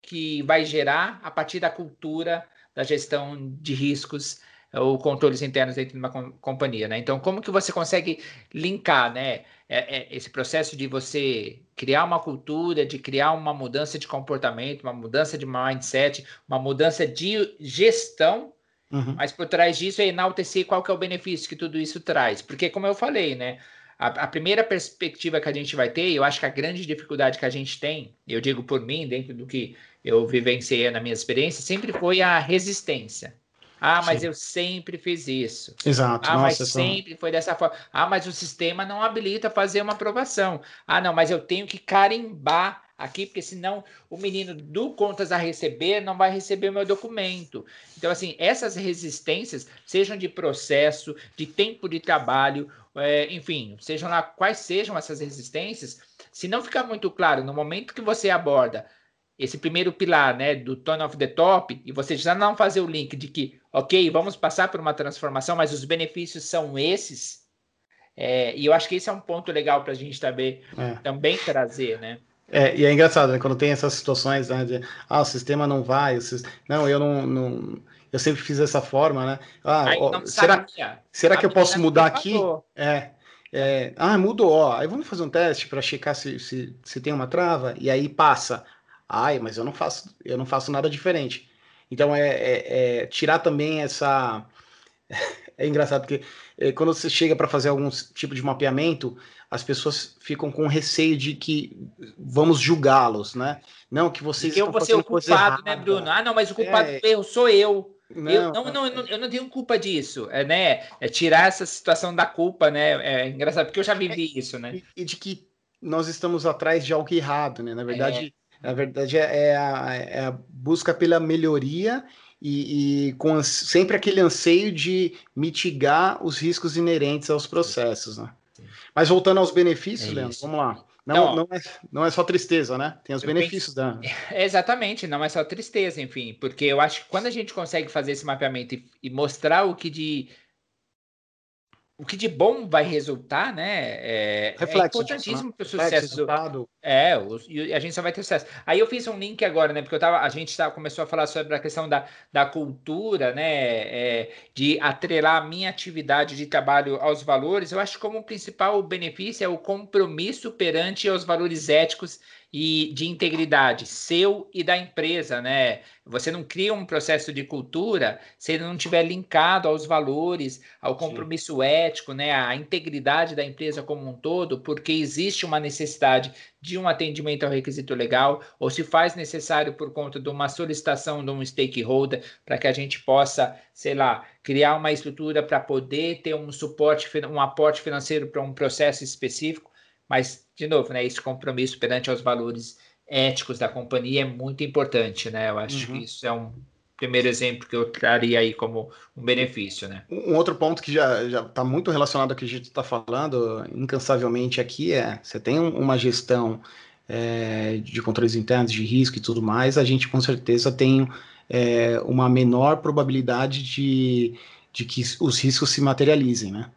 que vai gerar a partir da cultura da gestão de riscos ou controles internos dentro de uma companhia, né? Então, como que você consegue linkar, né, é, é, esse processo de você criar uma cultura, de criar uma mudança de comportamento, uma mudança de mindset, uma mudança de gestão, uhum. mas por trás disso é enaltecer qual que é o benefício que tudo isso traz, porque como eu falei, né, a, a primeira perspectiva que a gente vai ter, eu acho que a grande dificuldade que a gente tem, eu digo por mim, dentro do que eu vivenciei na minha experiência, sempre foi a resistência. Ah, mas Sim. eu sempre fiz isso. Exato. Ah, Nossa, mas sempre foi dessa forma. Ah, mas o sistema não habilita fazer uma aprovação. Ah, não, mas eu tenho que carimbar aqui, porque senão o menino do contas a receber não vai receber o meu documento. Então, assim, essas resistências, sejam de processo, de tempo de trabalho, é, enfim, sejam lá quais sejam essas resistências, se não ficar muito claro no momento que você aborda esse primeiro pilar, né, do tone of the top, e você já não fazer o link de que, ok, vamos passar por uma transformação, mas os benefícios são esses. É, e eu acho que esse é um ponto legal para a gente também, é. também trazer, né? É, e é engraçado, né, quando tem essas situações, né, de, ah, o sistema não vai, sistema... não, eu não, não, eu sempre fiz dessa forma, né? Ah, ó, será, será que eu posso mudar aqui? É, é, ah, mudou, ó, aí vamos fazer um teste para checar se, se, se tem uma trava, e aí passa. Ai, mas eu não faço, eu não faço nada diferente. Então é, é, é tirar também essa. É engraçado porque é, quando você chega para fazer algum tipo de mapeamento, as pessoas ficam com receio de que vamos julgá-los, né? Não, que vocês eu vou ser o culpado, né, Bruno? Ah, não, mas o culpado é... eu sou eu. Não, eu, não, não, eu, não, eu não tenho culpa disso, é, né? É tirar essa situação da culpa, né? É engraçado, porque eu já vivi é, isso, né? E, e, de que nós estamos atrás de algo errado, né? Na verdade, na verdade, é, é a, é a busca pela melhoria e, e, com sempre aquele anseio de mitigar os riscos inerentes aos processos. Né? Mas voltando aos benefícios, é Leandro, vamos lá. Não, então, não, é, não é só tristeza, né? Tem os benefícios penso, da. Exatamente, não é só tristeza, enfim, porque eu acho que quando a gente consegue fazer esse mapeamento e, e mostrar o que de o que de bom vai resultar, né? É, é importantíssimo né? para o sucesso. É, o, e a gente só vai ter sucesso. Aí eu fiz um link agora, né? Porque eu tava, a gente tá, começou a falar sobre a questão da, da cultura, né? É, de atrelar a minha atividade de trabalho aos valores. Eu acho que como principal benefício é o compromisso perante os valores éticos e de integridade seu e da empresa, né? Você não cria um processo de cultura se ele não tiver linkado aos valores, ao compromisso Sim. ético, né? À integridade da empresa como um todo, porque existe uma necessidade de um atendimento ao requisito legal, ou se faz necessário por conta de uma solicitação de um stakeholder para que a gente possa, sei lá, criar uma estrutura para poder ter um suporte, um aporte financeiro para um processo específico. Mas, de novo, né, esse compromisso perante os valores éticos da companhia é muito importante, né? Eu acho uhum. que isso é um primeiro exemplo que eu traria aí como um benefício, né? Um outro ponto que já está muito relacionado ao que a gente está falando incansavelmente aqui é você tem uma gestão é, de controles internos, de risco e tudo mais, a gente com certeza tem é, uma menor probabilidade de, de que os riscos se materializem, né?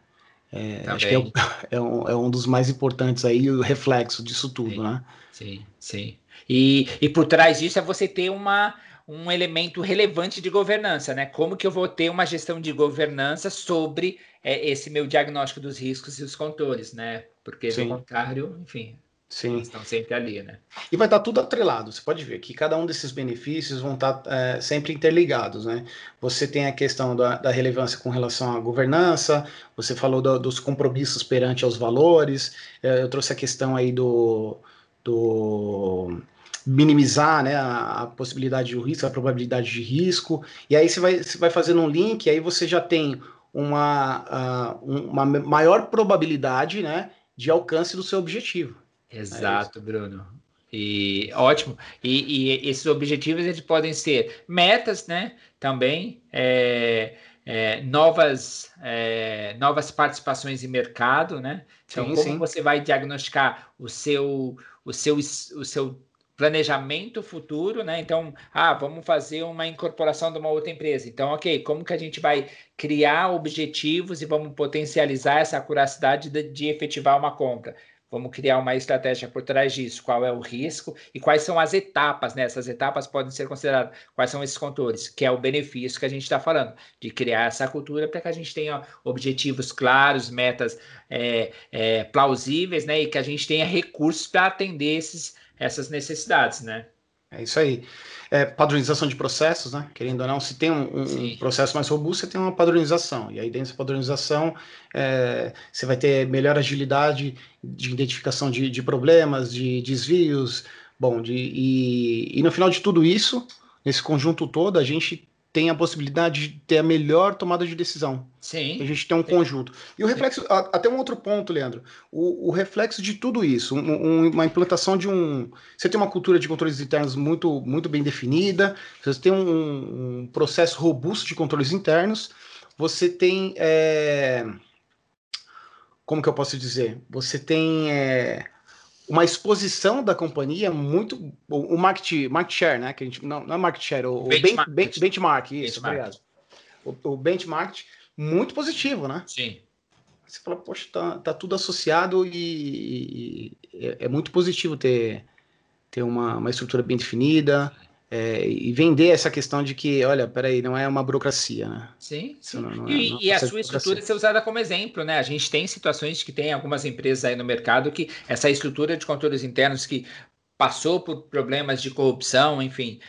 É, acho que é, é, um, é, um, dos mais importantes aí, o reflexo disso tudo, sim, né? Sim, sim. E, e por trás disso é você ter uma, um elemento relevante de governança, né? Como que eu vou ter uma gestão de governança sobre é, esse meu diagnóstico dos riscos e os controles, né? Porque, Sim. do contrário, enfim, Sim. estão sempre ali, né? E vai estar tudo atrelado. Você pode ver que cada um desses benefícios vão estar é, sempre interligados, né? Você tem a questão da, da relevância com relação à governança, você falou do, dos compromissos perante aos valores, é, eu trouxe a questão aí do, do minimizar né, a, a, possibilidade de risco, a probabilidade de risco, e aí você vai, você vai fazendo um link, aí você já tem uma, uh, uma maior probabilidade né, de alcance do seu objetivo. Exato, é Bruno. E ótimo. E, e, esses objetivos eles podem ser metas, né? Também é, é, novas é, novas participações em mercado, né? Então, sim, como sim. você vai diagnosticar o seu o seu o seu planejamento futuro, né? Então, ah, vamos fazer uma incorporação de uma outra empresa. Então, ok, como que a gente vai criar objetivos e vamos potencializar essa curacidade de, de efetivar uma compra? Vamos criar uma estratégia por trás disso. Qual é o risco e quais são as etapas, né? Essas etapas podem ser consideradas. Quais são esses controles? Que é o benefício que a gente está falando, de criar essa cultura para que a gente tenha objetivos claros, metas é, é, plausíveis, né? E que a gente tenha recursos para atender esses, essas necessidades, né? É isso aí. É, padronização de processos, né? Querendo ou não, se tem um, um processo mais robusto, você tem uma padronização. E aí, dentro dessa padronização, é, você vai ter melhor agilidade de identificação de, de problemas, de desvios. Bom, de, e, e no final de tudo isso, nesse conjunto todo, a gente tem a possibilidade de ter a melhor tomada de decisão. Sim. A gente tem um sim. conjunto. E o reflexo, até um outro ponto, Leandro, o, o reflexo de tudo isso, um, um, uma implantação de um. Você tem uma cultura de controles internos muito, muito bem definida, você tem um, um processo robusto de controles internos, você tem. É, como que eu posso dizer? Você tem. É, uma exposição da companhia muito. O, o market, market share, né? Que a gente, não, não é market share, o, benchmark, ben, ben, benchmark isso, benchmark. obrigado. O, o, benchmark muito positivo, né? Sim. Você fala, poxa, tá, tá tudo associado e, e é, é, muito positivo ter, ter uma, uma estrutura bem definida. É, e vender essa questão de que, olha, peraí, não é uma burocracia, né? Sim, sim. Não, não é, e, é e a sua estrutura ser usada como exemplo, né? A gente tem situações que tem algumas empresas aí no mercado que essa estrutura de controles internos que passou por problemas de corrupção, enfim,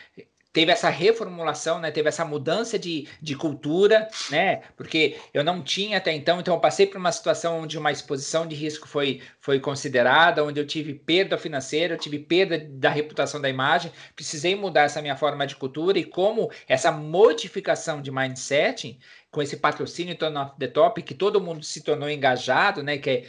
teve essa reformulação, né? Teve essa mudança de, de cultura, né? Porque eu não tinha até então, então eu passei por uma situação onde uma exposição de risco foi, foi considerada, onde eu tive perda financeira, eu tive perda da reputação da imagem, precisei mudar essa minha forma de cultura e como essa modificação de mindset com esse patrocínio Turn Off the Top, que todo mundo se tornou engajado, né? Que é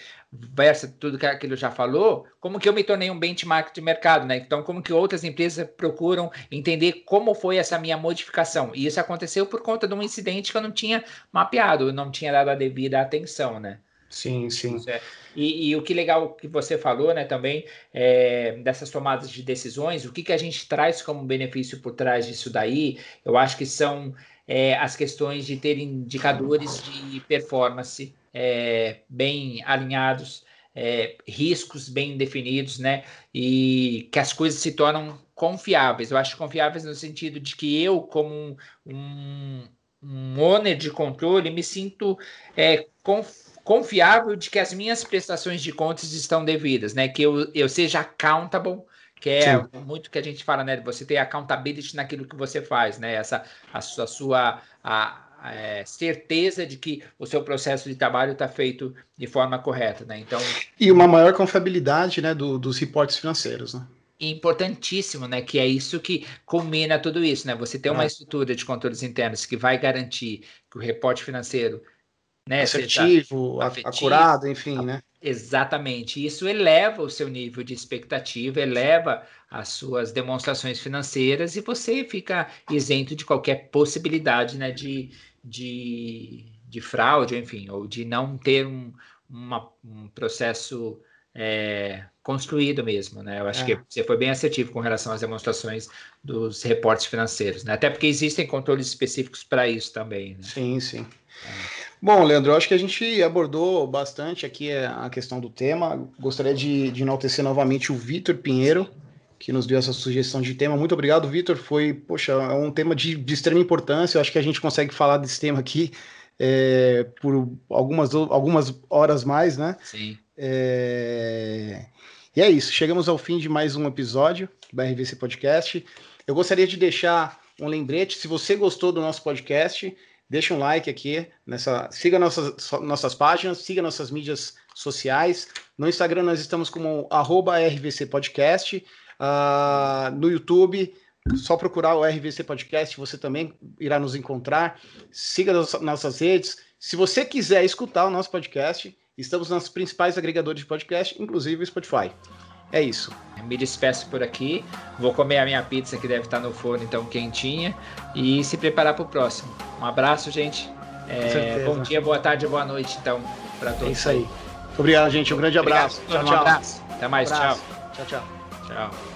versa tudo que aquilo já falou, como que eu me tornei um benchmark de mercado, né? Então, como que outras empresas procuram entender como foi essa minha modificação? E isso aconteceu por conta de um incidente que eu não tinha mapeado, eu não tinha dado a devida atenção, né? Sim, sim. E, e, o que legal que você falou, né, também, é, dessas tomadas de decisões, o que, que a gente traz como benefício por trás disso daí, eu acho que são é, as questões de ter indicadores de performance é, bem alinhados, é, riscos bem definidos, né? E que as coisas se tornam confiáveis. Eu acho confiáveis no sentido de que eu, como um, um owner de controle, me sinto é, confiável de que as minhas prestações de contas estão devidas, né? Que eu, eu seja accountable que é Sim. muito que a gente fala, né? Você ter accountability naquilo que você faz, né? Essa a sua, a sua a, é, certeza de que o seu processo de trabalho está feito de forma correta, né? Então e uma maior confiabilidade, né, do, dos reportes financeiros, né? Importantíssimo, né? Que é isso que culmina tudo isso, né? Você ter uma é. estrutura de controles internos que vai garantir que o reporte financeiro né, assertivo, afetivo, acurado, enfim, né? Exatamente. Isso eleva o seu nível de expectativa, eleva as suas demonstrações financeiras e você fica isento de qualquer possibilidade né, de, de, de fraude, enfim, ou de não ter um, uma, um processo é, construído mesmo, né? Eu acho é. que você foi bem assertivo com relação às demonstrações dos reportes financeiros, né? Até porque existem controles específicos para isso também. Né? Sim, sim. É. Bom, Leandro, acho que a gente abordou bastante aqui a questão do tema. Gostaria de, de enaltecer novamente o Vitor Pinheiro, que nos deu essa sugestão de tema. Muito obrigado, Vitor. Foi, poxa, é um tema de, de, extrema importância. Eu acho que a gente consegue falar desse tema aqui é, por algumas, algumas horas mais, né? Sim. É... E é isso. Chegamos ao fim de mais um episódio do RVC Podcast. Eu gostaria de deixar um lembrete. Se você gostou do nosso podcast, Deixa um like aqui nessa. Siga nossas, nossas páginas, siga nossas mídias sociais. No Instagram nós estamos como RVC Podcast. Uh, no YouTube, só procurar o RVC Podcast, você também irá nos encontrar. Siga as nossas redes. Se você quiser escutar o nosso podcast, estamos nos principais agregadores de podcast, inclusive o Spotify. É isso. Me despeço por aqui. Vou comer a minha pizza que deve estar no forno, então quentinha. E se preparar para o próximo. Um abraço, gente. É, bom dia, boa tarde, boa noite, então, para todos. É isso aí. Obrigado, gente. Um grande abraço. Obrigado, tchau, tchau. Um abraço. Até mais. Abraço. Tchau. Tchau, tchau. Tchau.